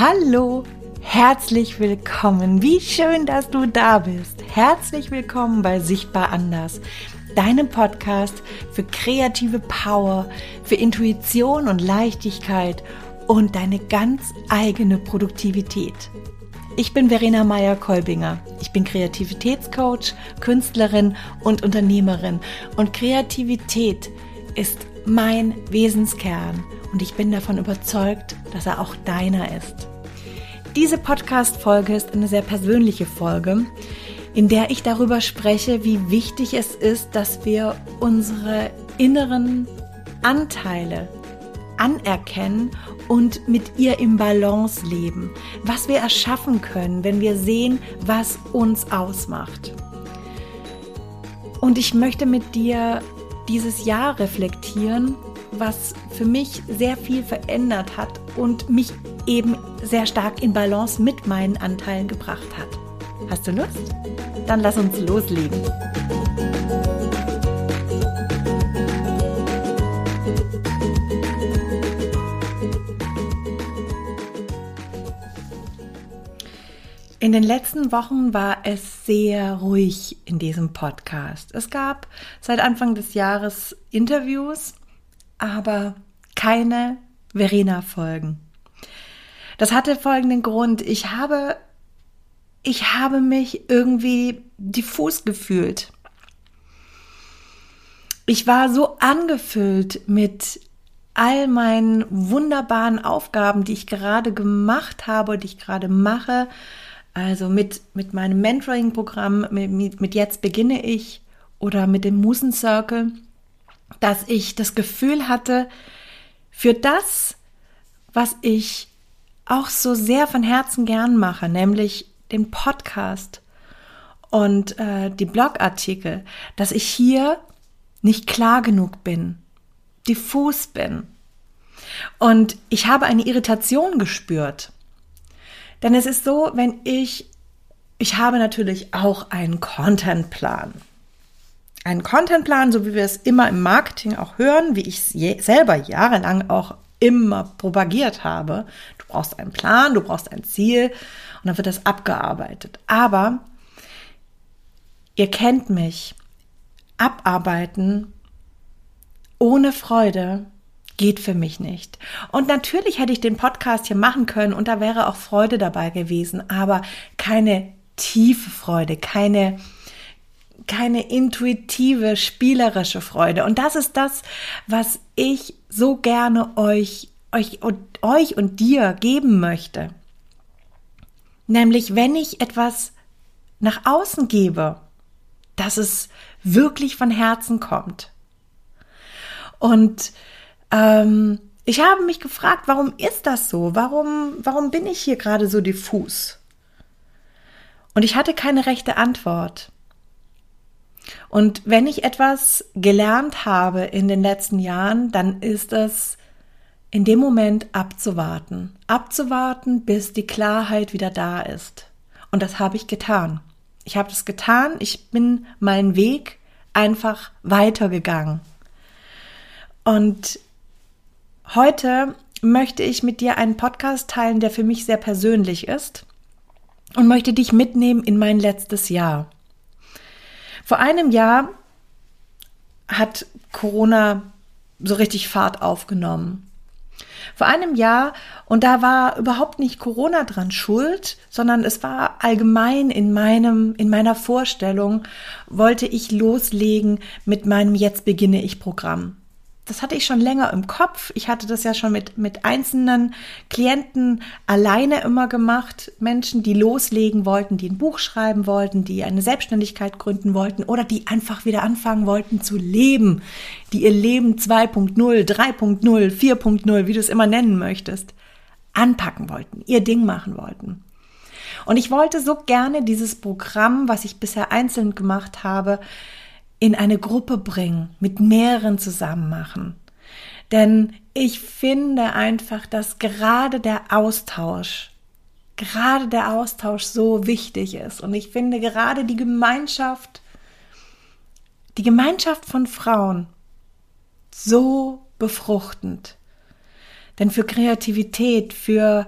Hallo, herzlich willkommen. Wie schön, dass du da bist. Herzlich willkommen bei Sichtbar Anders, deinem Podcast für kreative Power, für Intuition und Leichtigkeit und deine ganz eigene Produktivität. Ich bin Verena Meyer-Kolbinger. Ich bin Kreativitätscoach, Künstlerin und Unternehmerin. Und Kreativität ist mein Wesenskern und ich bin davon überzeugt, dass er auch deiner ist. Diese Podcast-Folge ist eine sehr persönliche Folge, in der ich darüber spreche, wie wichtig es ist, dass wir unsere inneren Anteile anerkennen und mit ihr im Balance leben. Was wir erschaffen können, wenn wir sehen, was uns ausmacht. Und ich möchte mit dir dieses Jahr reflektieren was für mich sehr viel verändert hat und mich eben sehr stark in Balance mit meinen Anteilen gebracht hat. Hast du Lust? Dann lass uns loslegen. In den letzten Wochen war es sehr ruhig in diesem Podcast. Es gab seit Anfang des Jahres Interviews aber keine Verena-Folgen. Das hatte folgenden Grund. Ich habe, ich habe mich irgendwie diffus gefühlt. Ich war so angefüllt mit all meinen wunderbaren Aufgaben, die ich gerade gemacht habe, die ich gerade mache. Also mit, mit meinem Mentoring-Programm, mit, mit Jetzt beginne ich oder mit dem Musen Circle dass ich das Gefühl hatte, für das, was ich auch so sehr von Herzen gern mache, nämlich den Podcast und äh, die Blogartikel, dass ich hier nicht klar genug bin, diffus bin. Und ich habe eine Irritation gespürt. Denn es ist so, wenn ich, ich habe natürlich auch einen Contentplan einen Contentplan, so wie wir es immer im Marketing auch hören, wie ich es selber jahrelang auch immer propagiert habe. Du brauchst einen Plan, du brauchst ein Ziel und dann wird das abgearbeitet. Aber ihr kennt mich. Abarbeiten ohne Freude geht für mich nicht. Und natürlich hätte ich den Podcast hier machen können und da wäre auch Freude dabei gewesen, aber keine tiefe Freude, keine keine intuitive, spielerische Freude. Und das ist das, was ich so gerne euch, euch und, euch und dir geben möchte. Nämlich, wenn ich etwas nach außen gebe, dass es wirklich von Herzen kommt. Und ähm, ich habe mich gefragt, warum ist das so? Warum, warum bin ich hier gerade so diffus? Und ich hatte keine rechte Antwort. Und wenn ich etwas gelernt habe in den letzten Jahren, dann ist es in dem Moment abzuwarten. Abzuwarten, bis die Klarheit wieder da ist. Und das habe ich getan. Ich habe das getan. Ich bin meinen Weg einfach weitergegangen. Und heute möchte ich mit dir einen Podcast teilen, der für mich sehr persönlich ist und möchte dich mitnehmen in mein letztes Jahr. Vor einem Jahr hat Corona so richtig Fahrt aufgenommen. Vor einem Jahr, und da war überhaupt nicht Corona dran schuld, sondern es war allgemein in meinem, in meiner Vorstellung, wollte ich loslegen mit meinem Jetzt beginne ich Programm das hatte ich schon länger im Kopf. Ich hatte das ja schon mit, mit einzelnen Klienten alleine immer gemacht. Menschen, die loslegen wollten, die ein Buch schreiben wollten, die eine Selbstständigkeit gründen wollten oder die einfach wieder anfangen wollten zu leben, die ihr Leben 2.0, 3.0, 4.0, wie du es immer nennen möchtest, anpacken wollten, ihr Ding machen wollten. Und ich wollte so gerne dieses Programm, was ich bisher einzeln gemacht habe, in eine Gruppe bringen, mit mehreren zusammen machen. Denn ich finde einfach, dass gerade der Austausch, gerade der Austausch so wichtig ist. Und ich finde gerade die Gemeinschaft, die Gemeinschaft von Frauen so befruchtend. Denn für Kreativität, für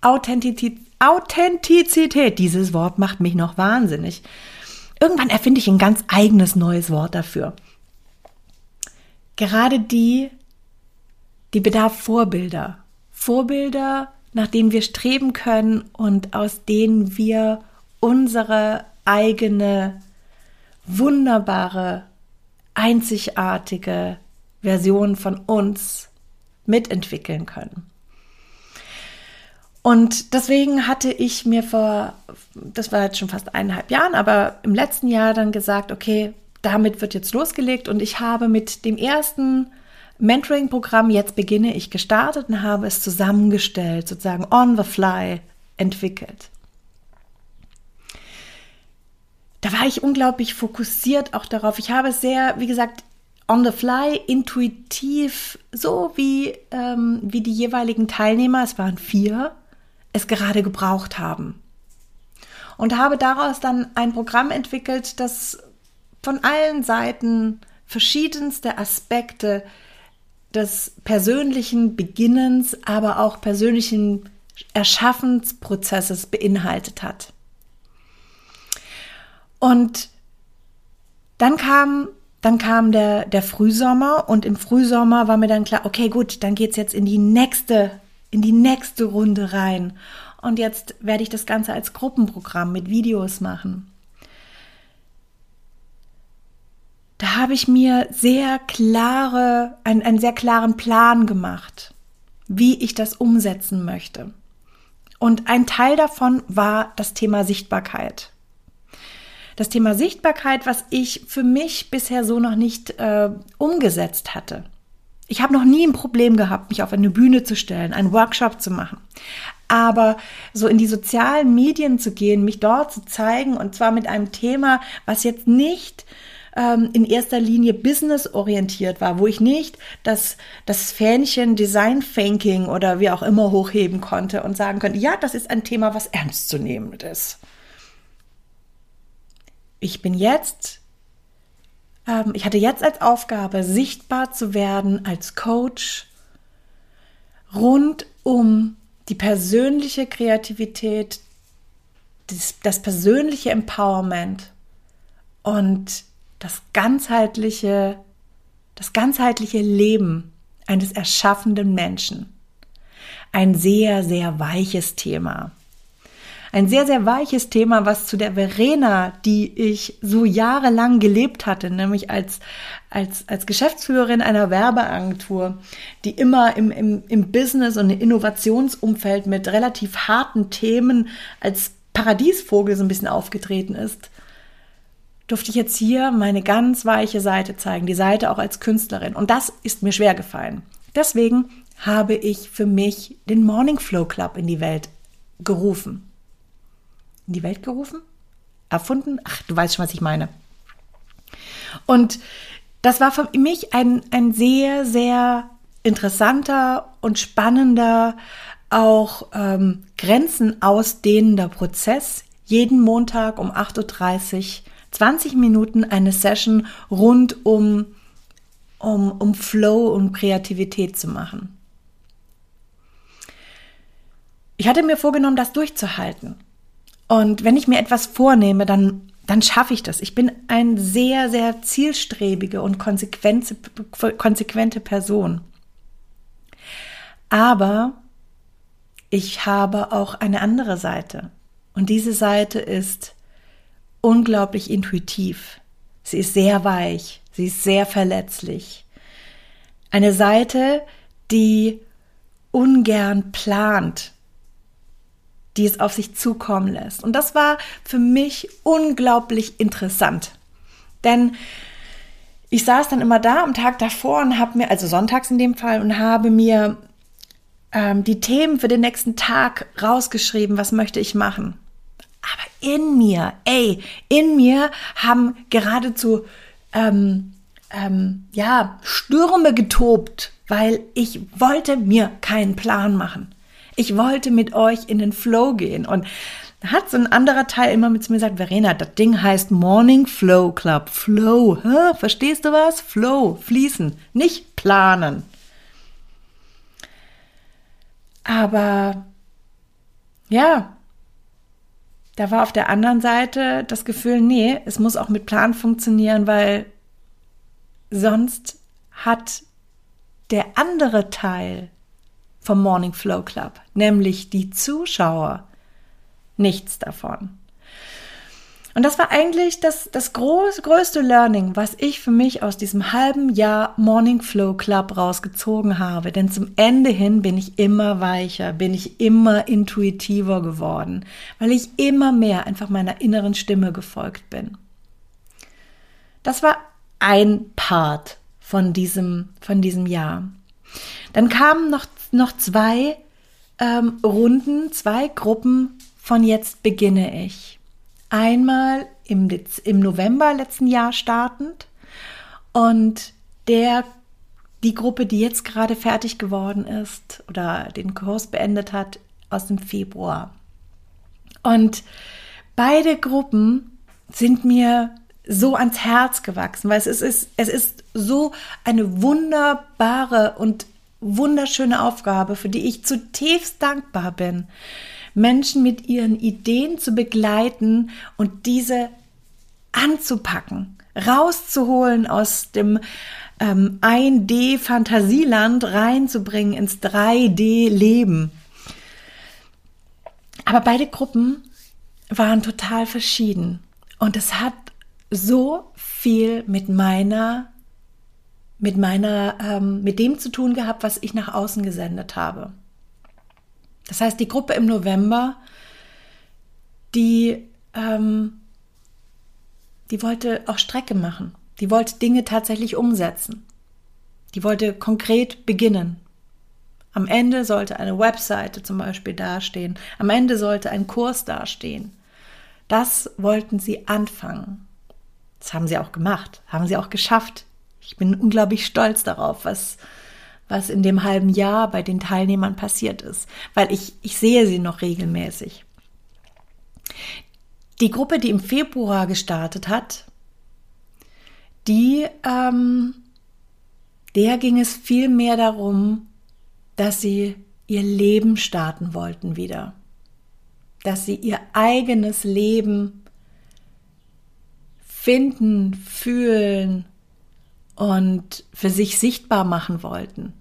Authentizität, Authentizität, dieses Wort macht mich noch wahnsinnig. Irgendwann erfinde ich ein ganz eigenes neues Wort dafür. Gerade die, die bedarf Vorbilder. Vorbilder, nach denen wir streben können und aus denen wir unsere eigene, wunderbare, einzigartige Version von uns mitentwickeln können. Und deswegen hatte ich mir vor, das war jetzt schon fast eineinhalb Jahren, aber im letzten Jahr dann gesagt, okay, damit wird jetzt losgelegt und ich habe mit dem ersten Mentoring-Programm Jetzt beginne ich gestartet und habe es zusammengestellt, sozusagen on the fly entwickelt. Da war ich unglaublich fokussiert auch darauf. Ich habe sehr, wie gesagt, on the fly, intuitiv, so wie, ähm, wie die jeweiligen Teilnehmer, es waren vier, es gerade gebraucht haben. Und habe daraus dann ein Programm entwickelt, das von allen Seiten verschiedenste Aspekte des persönlichen Beginnens, aber auch persönlichen Erschaffensprozesses beinhaltet hat. Und dann kam, dann kam der, der Frühsommer und im Frühsommer war mir dann klar, okay, gut, dann geht's jetzt in die nächste, in die nächste Runde rein. Und jetzt werde ich das Ganze als Gruppenprogramm mit Videos machen. da habe ich mir sehr klare, einen, einen sehr klaren Plan gemacht, wie ich das umsetzen möchte. Und ein Teil davon war das Thema Sichtbarkeit. Das Thema Sichtbarkeit, was ich für mich bisher so noch nicht äh, umgesetzt hatte. Ich habe noch nie ein Problem gehabt, mich auf eine Bühne zu stellen, einen Workshop zu machen. Aber so in die sozialen Medien zu gehen, mich dort zu zeigen und zwar mit einem Thema, was jetzt nicht ähm, in erster Linie businessorientiert war, wo ich nicht das, das Fähnchen Design Thinking oder wie auch immer hochheben konnte und sagen könnte, ja, das ist ein Thema, was ernst zu nehmen ist. Ich bin jetzt, ähm, ich hatte jetzt als Aufgabe, sichtbar zu werden als Coach rund um die persönliche Kreativität, das, das persönliche Empowerment und das ganzheitliche, das ganzheitliche Leben eines erschaffenden Menschen. Ein sehr, sehr weiches Thema. Ein sehr, sehr weiches Thema, was zu der Verena, die ich so jahrelang gelebt hatte, nämlich als, als, als Geschäftsführerin einer Werbeagentur, die immer im, im, im Business- und Innovationsumfeld mit relativ harten Themen als Paradiesvogel so ein bisschen aufgetreten ist, durfte ich jetzt hier meine ganz weiche Seite zeigen, die Seite auch als Künstlerin. Und das ist mir schwer gefallen. Deswegen habe ich für mich den Morning Flow Club in die Welt gerufen. In die Welt gerufen? Erfunden? Ach, du weißt schon, was ich meine. Und das war für mich ein, ein sehr, sehr interessanter und spannender, auch ähm, Grenzen ausdehnender Prozess. Jeden Montag um 8.30 Uhr 20 Minuten eine Session rund um, um, um Flow und Kreativität zu machen. Ich hatte mir vorgenommen, das durchzuhalten. Und wenn ich mir etwas vornehme, dann, dann schaffe ich das. Ich bin eine sehr, sehr zielstrebige und konsequente Person. Aber ich habe auch eine andere Seite. Und diese Seite ist unglaublich intuitiv. Sie ist sehr weich, sie ist sehr verletzlich. Eine Seite, die ungern plant, die es auf sich zukommen lässt. Und das war für mich unglaublich interessant. Denn ich saß dann immer da am Tag davor und habe mir, also sonntags in dem Fall, und habe mir ähm, die Themen für den nächsten Tag rausgeschrieben, was möchte ich machen. Aber in mir, ey, in mir haben geradezu ähm, ähm, ja Stürme getobt, weil ich wollte mir keinen Plan machen. Ich wollte mit euch in den Flow gehen und hat so ein anderer Teil immer mit mir gesagt, Verena, das Ding heißt Morning Flow Club. Flow, hä? verstehst du was? Flow, fließen, nicht planen. Aber ja, da war auf der anderen Seite das Gefühl, nee, es muss auch mit Plan funktionieren, weil sonst hat der andere Teil vom Morning Flow Club, nämlich die Zuschauer, nichts davon. Und das war eigentlich das, das groß, größte Learning, was ich für mich aus diesem halben Jahr Morning Flow Club rausgezogen habe. Denn zum Ende hin bin ich immer weicher, bin ich immer intuitiver geworden, weil ich immer mehr einfach meiner inneren Stimme gefolgt bin. Das war ein Part von diesem, von diesem Jahr. Dann kamen noch, noch zwei ähm, Runden, zwei Gruppen von Jetzt beginne ich. Einmal im, Dez im November letzten Jahr startend und der die Gruppe, die jetzt gerade fertig geworden ist oder den Kurs beendet hat, aus dem Februar. Und beide Gruppen sind mir so ans Herz gewachsen, weil es ist, es ist so eine wunderbare und wunderschöne Aufgabe, für die ich zutiefst dankbar bin. Menschen mit ihren Ideen zu begleiten und diese anzupacken, rauszuholen aus dem ähm, 1D-Fantasieland reinzubringen ins 3D-Leben. Aber beide Gruppen waren total verschieden und es hat so viel mit meiner mit meiner ähm, mit dem zu tun gehabt, was ich nach außen gesendet habe. Das heißt, die Gruppe im November, die, ähm, die wollte auch Strecke machen. Die wollte Dinge tatsächlich umsetzen. Die wollte konkret beginnen. Am Ende sollte eine Webseite zum Beispiel dastehen. Am Ende sollte ein Kurs dastehen. Das wollten sie anfangen. Das haben sie auch gemacht, haben sie auch geschafft. Ich bin unglaublich stolz darauf, was, was in dem halben Jahr bei den Teilnehmern passiert ist, weil ich, ich sehe sie noch regelmäßig. Die Gruppe, die im Februar gestartet hat, die, ähm, der ging es viel mehr darum, dass sie ihr Leben starten wollten wieder, dass sie ihr eigenes Leben finden, fühlen und für sich sichtbar machen wollten.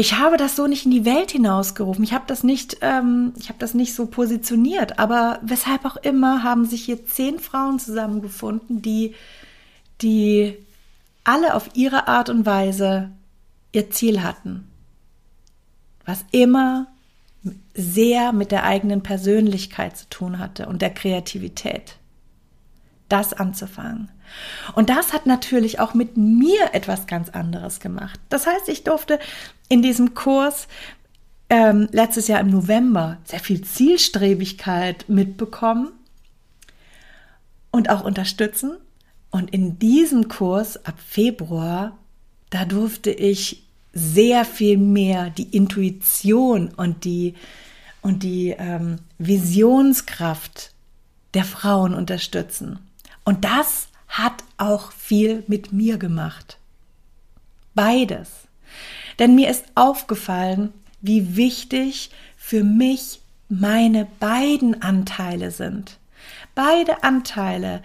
ich habe das so nicht in die Welt hinausgerufen. Ich habe das nicht, ähm, ich habe das nicht so positioniert. Aber weshalb auch immer haben sich hier zehn Frauen zusammengefunden, die, die alle auf ihre Art und Weise ihr Ziel hatten. Was immer sehr mit der eigenen Persönlichkeit zu tun hatte und der Kreativität. Das anzufangen. Und das hat natürlich auch mit mir etwas ganz anderes gemacht. Das heißt, ich durfte in diesem Kurs ähm, letztes Jahr im November sehr viel Zielstrebigkeit mitbekommen und auch unterstützen. Und in diesem Kurs ab Februar, da durfte ich sehr viel mehr die Intuition und die, und die ähm, Visionskraft der Frauen unterstützen. Und das hat auch viel mit mir gemacht. Beides. Denn mir ist aufgefallen, wie wichtig für mich meine beiden Anteile sind. Beide Anteile,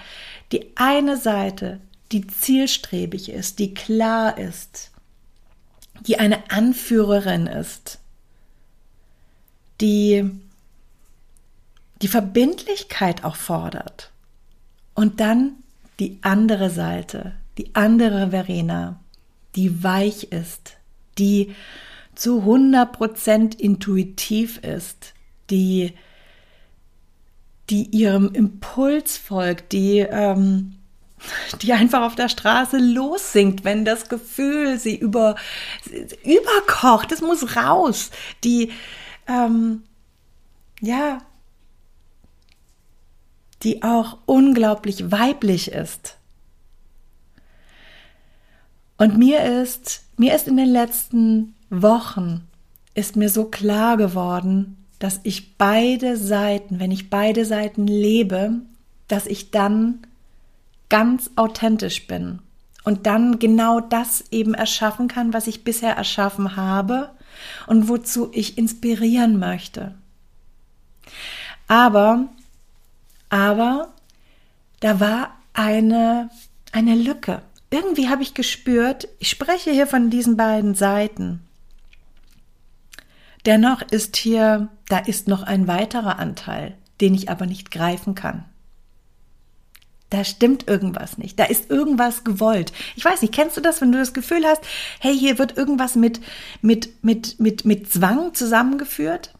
die eine Seite, die zielstrebig ist, die klar ist, die eine Anführerin ist, die die Verbindlichkeit auch fordert. Und dann die andere Seite, die andere Verena, die weich ist, die zu 100% intuitiv ist, die, die ihrem Impuls folgt, die, ähm, die einfach auf der Straße lossingt, wenn das Gefühl sie über, überkocht, es muss raus, die, ähm, ja, die auch unglaublich weiblich ist. Und mir ist, mir ist in den letzten Wochen, ist mir so klar geworden, dass ich beide Seiten, wenn ich beide Seiten lebe, dass ich dann ganz authentisch bin und dann genau das eben erschaffen kann, was ich bisher erschaffen habe und wozu ich inspirieren möchte. Aber, aber, da war eine, eine Lücke. Irgendwie habe ich gespürt, ich spreche hier von diesen beiden Seiten. Dennoch ist hier, da ist noch ein weiterer Anteil, den ich aber nicht greifen kann. Da stimmt irgendwas nicht. Da ist irgendwas gewollt. Ich weiß nicht, kennst du das, wenn du das Gefühl hast, hey, hier wird irgendwas mit, mit, mit, mit, mit Zwang zusammengeführt?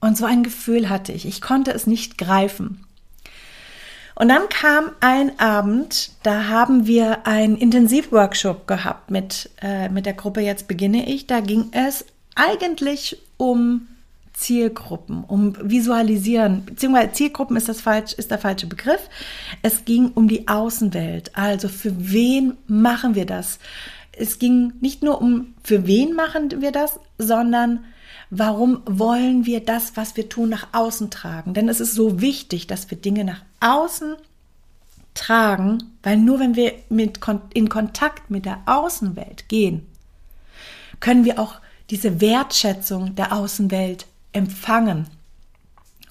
Und so ein Gefühl hatte ich. Ich konnte es nicht greifen. Und dann kam ein Abend, da haben wir einen Intensivworkshop gehabt mit, äh, mit der Gruppe Jetzt beginne ich. Da ging es eigentlich um Zielgruppen, um Visualisieren, beziehungsweise Zielgruppen ist, das falsch, ist der falsche Begriff. Es ging um die Außenwelt. Also für wen machen wir das? Es ging nicht nur um, für wen machen wir das, sondern warum wollen wir das, was wir tun, nach außen tragen? Denn es ist so wichtig, dass wir Dinge nach außen tragen, weil nur wenn wir mit, in Kontakt mit der Außenwelt gehen, können wir auch diese Wertschätzung der Außenwelt empfangen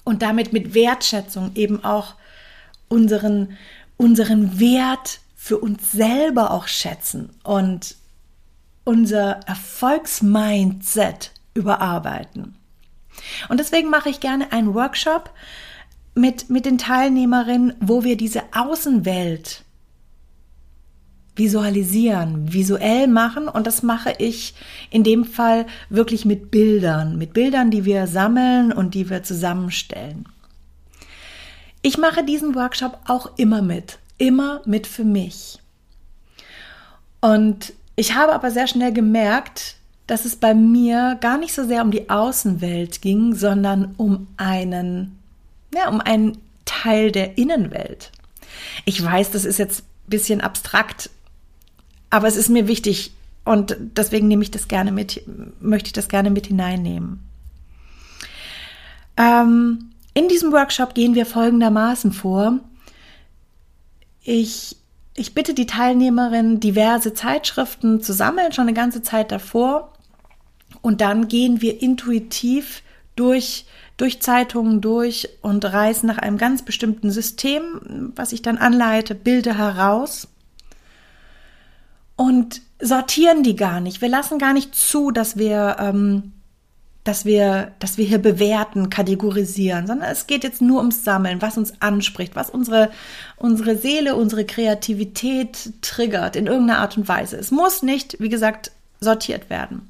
und damit mit Wertschätzung eben auch unseren, unseren Wert für uns selber auch schätzen und unser Erfolgsmindset überarbeiten. Und deswegen mache ich gerne einen Workshop mit, mit den Teilnehmerinnen, wo wir diese Außenwelt visualisieren, visuell machen und das mache ich in dem Fall wirklich mit Bildern, mit Bildern, die wir sammeln und die wir zusammenstellen. Ich mache diesen Workshop auch immer mit, immer mit für mich. Und ich habe aber sehr schnell gemerkt, dass es bei mir gar nicht so sehr um die Außenwelt ging, sondern um einen, ja, um einen Teil der Innenwelt. Ich weiß, das ist jetzt ein bisschen abstrakt, aber es ist mir wichtig und deswegen nehme ich das gerne mit, möchte ich das gerne mit hineinnehmen. Ähm, in diesem Workshop gehen wir folgendermaßen vor. Ich ich bitte die Teilnehmerinnen, diverse Zeitschriften zu sammeln, schon eine ganze Zeit davor. Und dann gehen wir intuitiv durch, durch Zeitungen durch und reißen nach einem ganz bestimmten System, was ich dann anleite, Bilder heraus und sortieren die gar nicht. Wir lassen gar nicht zu, dass wir, ähm, dass wir, dass wir hier bewerten, kategorisieren, sondern es geht jetzt nur ums Sammeln, was uns anspricht, was unsere, unsere Seele, unsere Kreativität triggert in irgendeiner Art und Weise. Es muss nicht, wie gesagt, sortiert werden.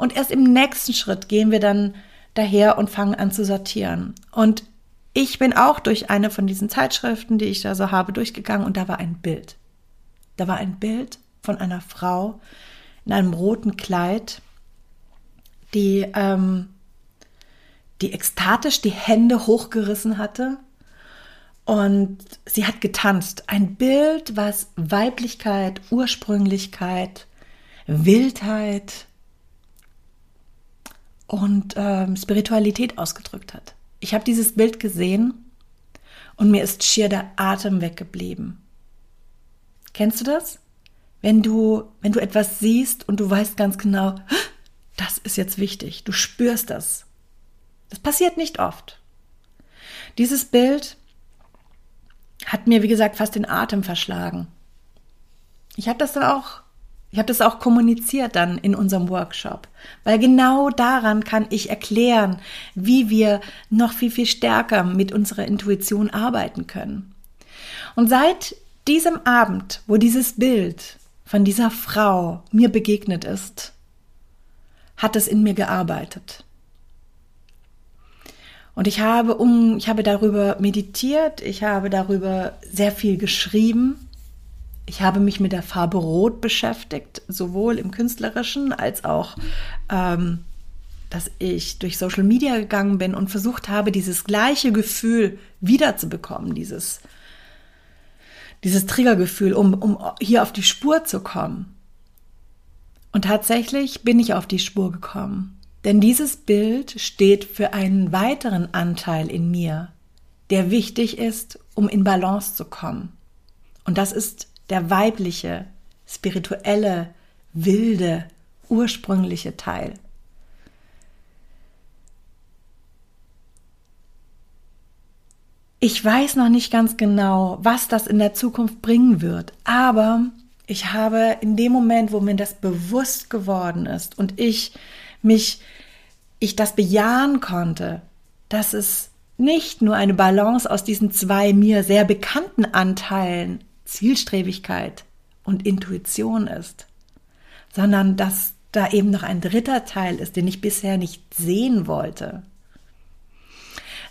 Und erst im nächsten Schritt gehen wir dann daher und fangen an zu sortieren. Und ich bin auch durch eine von diesen Zeitschriften, die ich da so habe, durchgegangen und da war ein Bild. Da war ein Bild von einer Frau in einem roten Kleid, die, ähm, die ekstatisch die Hände hochgerissen hatte und sie hat getanzt. Ein Bild, was Weiblichkeit, Ursprünglichkeit, Wildheit, und ähm, Spiritualität ausgedrückt hat. Ich habe dieses Bild gesehen und mir ist schier der Atem weggeblieben. Kennst du das? Wenn du, wenn du etwas siehst und du weißt ganz genau, das ist jetzt wichtig, du spürst das. Das passiert nicht oft. Dieses Bild hat mir, wie gesagt, fast den Atem verschlagen. Ich habe das dann auch ich habe das auch kommuniziert dann in unserem Workshop, weil genau daran kann ich erklären, wie wir noch viel, viel stärker mit unserer Intuition arbeiten können. Und seit diesem Abend, wo dieses Bild von dieser Frau mir begegnet ist, hat es in mir gearbeitet. Und ich habe um, ich habe darüber meditiert, ich habe darüber sehr viel geschrieben ich habe mich mit der Farbe Rot beschäftigt, sowohl im künstlerischen als auch, ähm, dass ich durch Social Media gegangen bin und versucht habe, dieses gleiche Gefühl wiederzubekommen, dieses, dieses Triggergefühl, um, um hier auf die Spur zu kommen. Und tatsächlich bin ich auf die Spur gekommen. Denn dieses Bild steht für einen weiteren Anteil in mir, der wichtig ist, um in Balance zu kommen. Und das ist der weibliche, spirituelle, wilde, ursprüngliche Teil. Ich weiß noch nicht ganz genau, was das in der Zukunft bringen wird, aber ich habe in dem Moment, wo mir das bewusst geworden ist und ich mich, ich das bejahen konnte, dass es nicht nur eine Balance aus diesen zwei mir sehr bekannten Anteilen Zielstrebigkeit und Intuition ist, sondern dass da eben noch ein dritter Teil ist, den ich bisher nicht sehen wollte.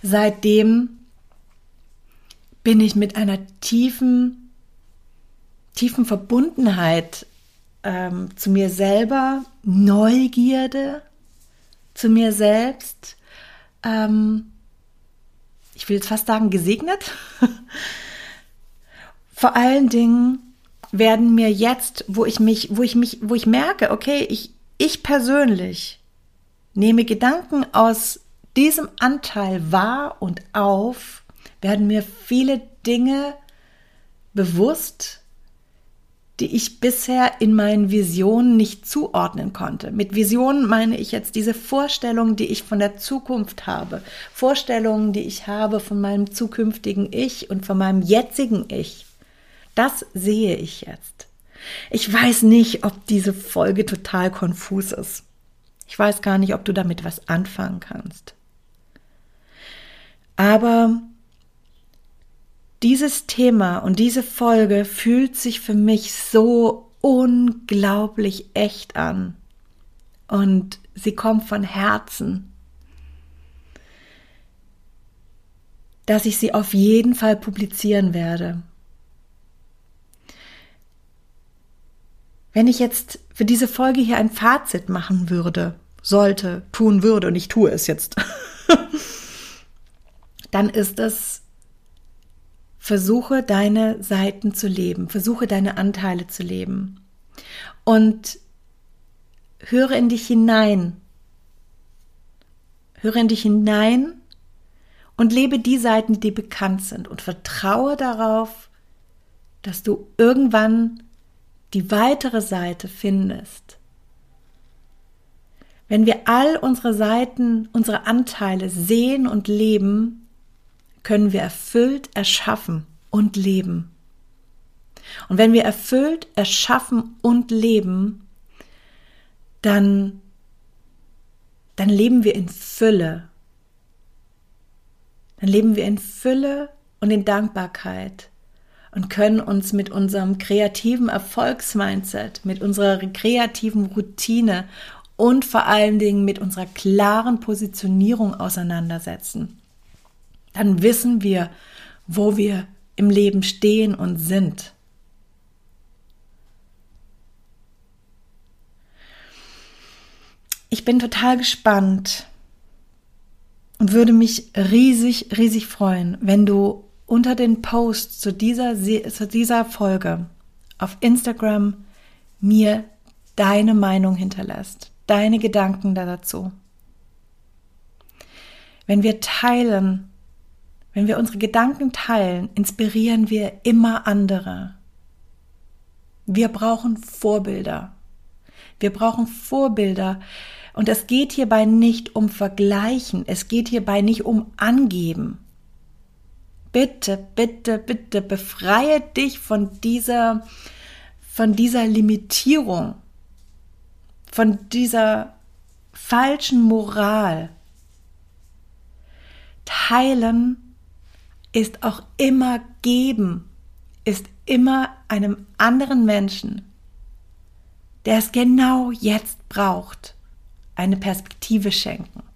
Seitdem bin ich mit einer tiefen, tiefen Verbundenheit ähm, zu mir selber, Neugierde zu mir selbst, ähm, ich will jetzt fast sagen, gesegnet. Vor allen Dingen werden mir jetzt, wo ich mich, wo ich mich, wo ich merke, okay, ich, ich persönlich nehme Gedanken aus diesem Anteil wahr und auf, werden mir viele Dinge bewusst, die ich bisher in meinen Visionen nicht zuordnen konnte. Mit Visionen meine ich jetzt diese Vorstellungen, die ich von der Zukunft habe, Vorstellungen, die ich habe von meinem zukünftigen Ich und von meinem jetzigen Ich. Das sehe ich jetzt. Ich weiß nicht, ob diese Folge total konfus ist. Ich weiß gar nicht, ob du damit was anfangen kannst. Aber dieses Thema und diese Folge fühlt sich für mich so unglaublich echt an. Und sie kommt von Herzen. Dass ich sie auf jeden Fall publizieren werde. Wenn ich jetzt für diese Folge hier ein Fazit machen würde, sollte, tun würde, und ich tue es jetzt, dann ist es, versuche deine Seiten zu leben, versuche deine Anteile zu leben. Und höre in dich hinein, höre in dich hinein und lebe die Seiten, die dir bekannt sind und vertraue darauf, dass du irgendwann die weitere Seite findest. Wenn wir all unsere Seiten, unsere Anteile sehen und leben, können wir erfüllt erschaffen und leben. Und wenn wir erfüllt erschaffen und leben, dann, dann leben wir in Fülle. Dann leben wir in Fülle und in Dankbarkeit und können uns mit unserem kreativen Erfolgsmindset, mit unserer kreativen Routine und vor allen Dingen mit unserer klaren Positionierung auseinandersetzen dann wissen wir, wo wir im Leben stehen und sind. Ich bin total gespannt und würde mich riesig, riesig freuen, wenn du unter den Posts zu dieser, zu dieser Folge auf Instagram mir deine Meinung hinterlässt, deine Gedanken dazu. Wenn wir teilen, wenn wir unsere Gedanken teilen, inspirieren wir immer andere. Wir brauchen Vorbilder. Wir brauchen Vorbilder. Und es geht hierbei nicht um Vergleichen. Es geht hierbei nicht um Angeben. Bitte, bitte, bitte befreie dich von dieser, von dieser Limitierung, von dieser falschen Moral. Teilen ist auch immer geben, ist immer einem anderen Menschen, der es genau jetzt braucht, eine Perspektive schenken.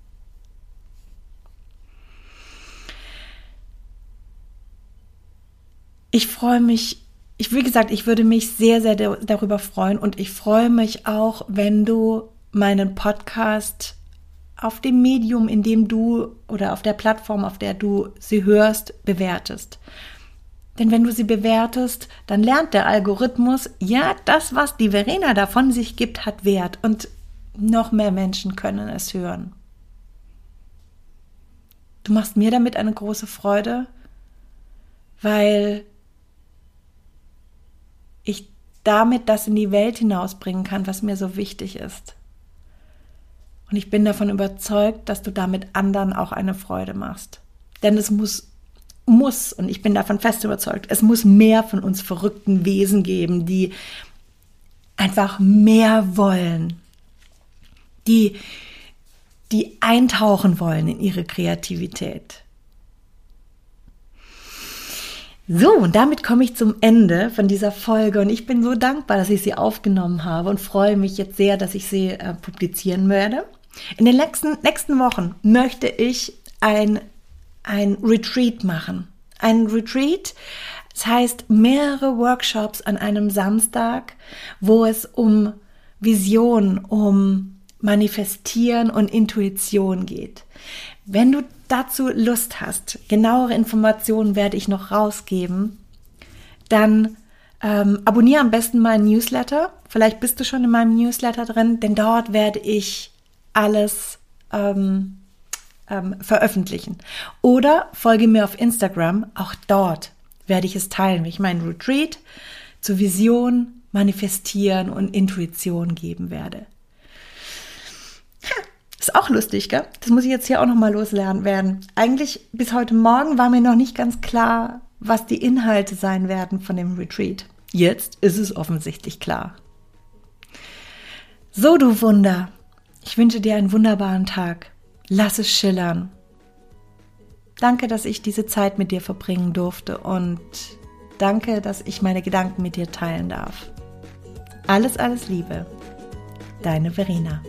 Ich freue mich, ich wie gesagt, ich würde mich sehr, sehr darüber freuen und ich freue mich auch, wenn du meinen Podcast auf dem Medium, in dem du oder auf der Plattform, auf der du sie hörst, bewertest. Denn wenn du sie bewertest, dann lernt der Algorithmus, ja, das, was die Verena davon sich gibt, hat Wert und noch mehr Menschen können es hören. Du machst mir damit eine große Freude, weil ich damit das in die Welt hinausbringen kann, was mir so wichtig ist. Und ich bin davon überzeugt, dass du damit anderen auch eine Freude machst. Denn es muss muss, und ich bin davon fest überzeugt, es muss mehr von uns verrückten Wesen geben, die einfach mehr wollen, die, die eintauchen wollen in ihre Kreativität. So, und damit komme ich zum Ende von dieser Folge und ich bin so dankbar, dass ich sie aufgenommen habe und freue mich jetzt sehr, dass ich sie äh, publizieren werde. In den nächsten, nächsten Wochen möchte ich ein, ein Retreat machen. Ein Retreat, das heißt mehrere Workshops an einem Samstag, wo es um Vision, um Manifestieren und Intuition geht. Wenn du dazu Lust hast, genauere Informationen werde ich noch rausgeben, dann ähm, abonniere am besten meinen Newsletter. Vielleicht bist du schon in meinem Newsletter drin, denn dort werde ich alles ähm, ähm, veröffentlichen. Oder folge mir auf Instagram, auch dort werde ich es teilen, wie ich meinen Retreat zur Vision, Manifestieren und Intuition geben werde. Ist auch lustig, gell? Das muss ich jetzt hier auch nochmal loslernen werden. Eigentlich bis heute Morgen war mir noch nicht ganz klar, was die Inhalte sein werden von dem Retreat. Jetzt ist es offensichtlich klar. So, du Wunder. Ich wünsche dir einen wunderbaren Tag. Lass es schillern. Danke, dass ich diese Zeit mit dir verbringen durfte und danke, dass ich meine Gedanken mit dir teilen darf. Alles, alles Liebe. Deine Verena.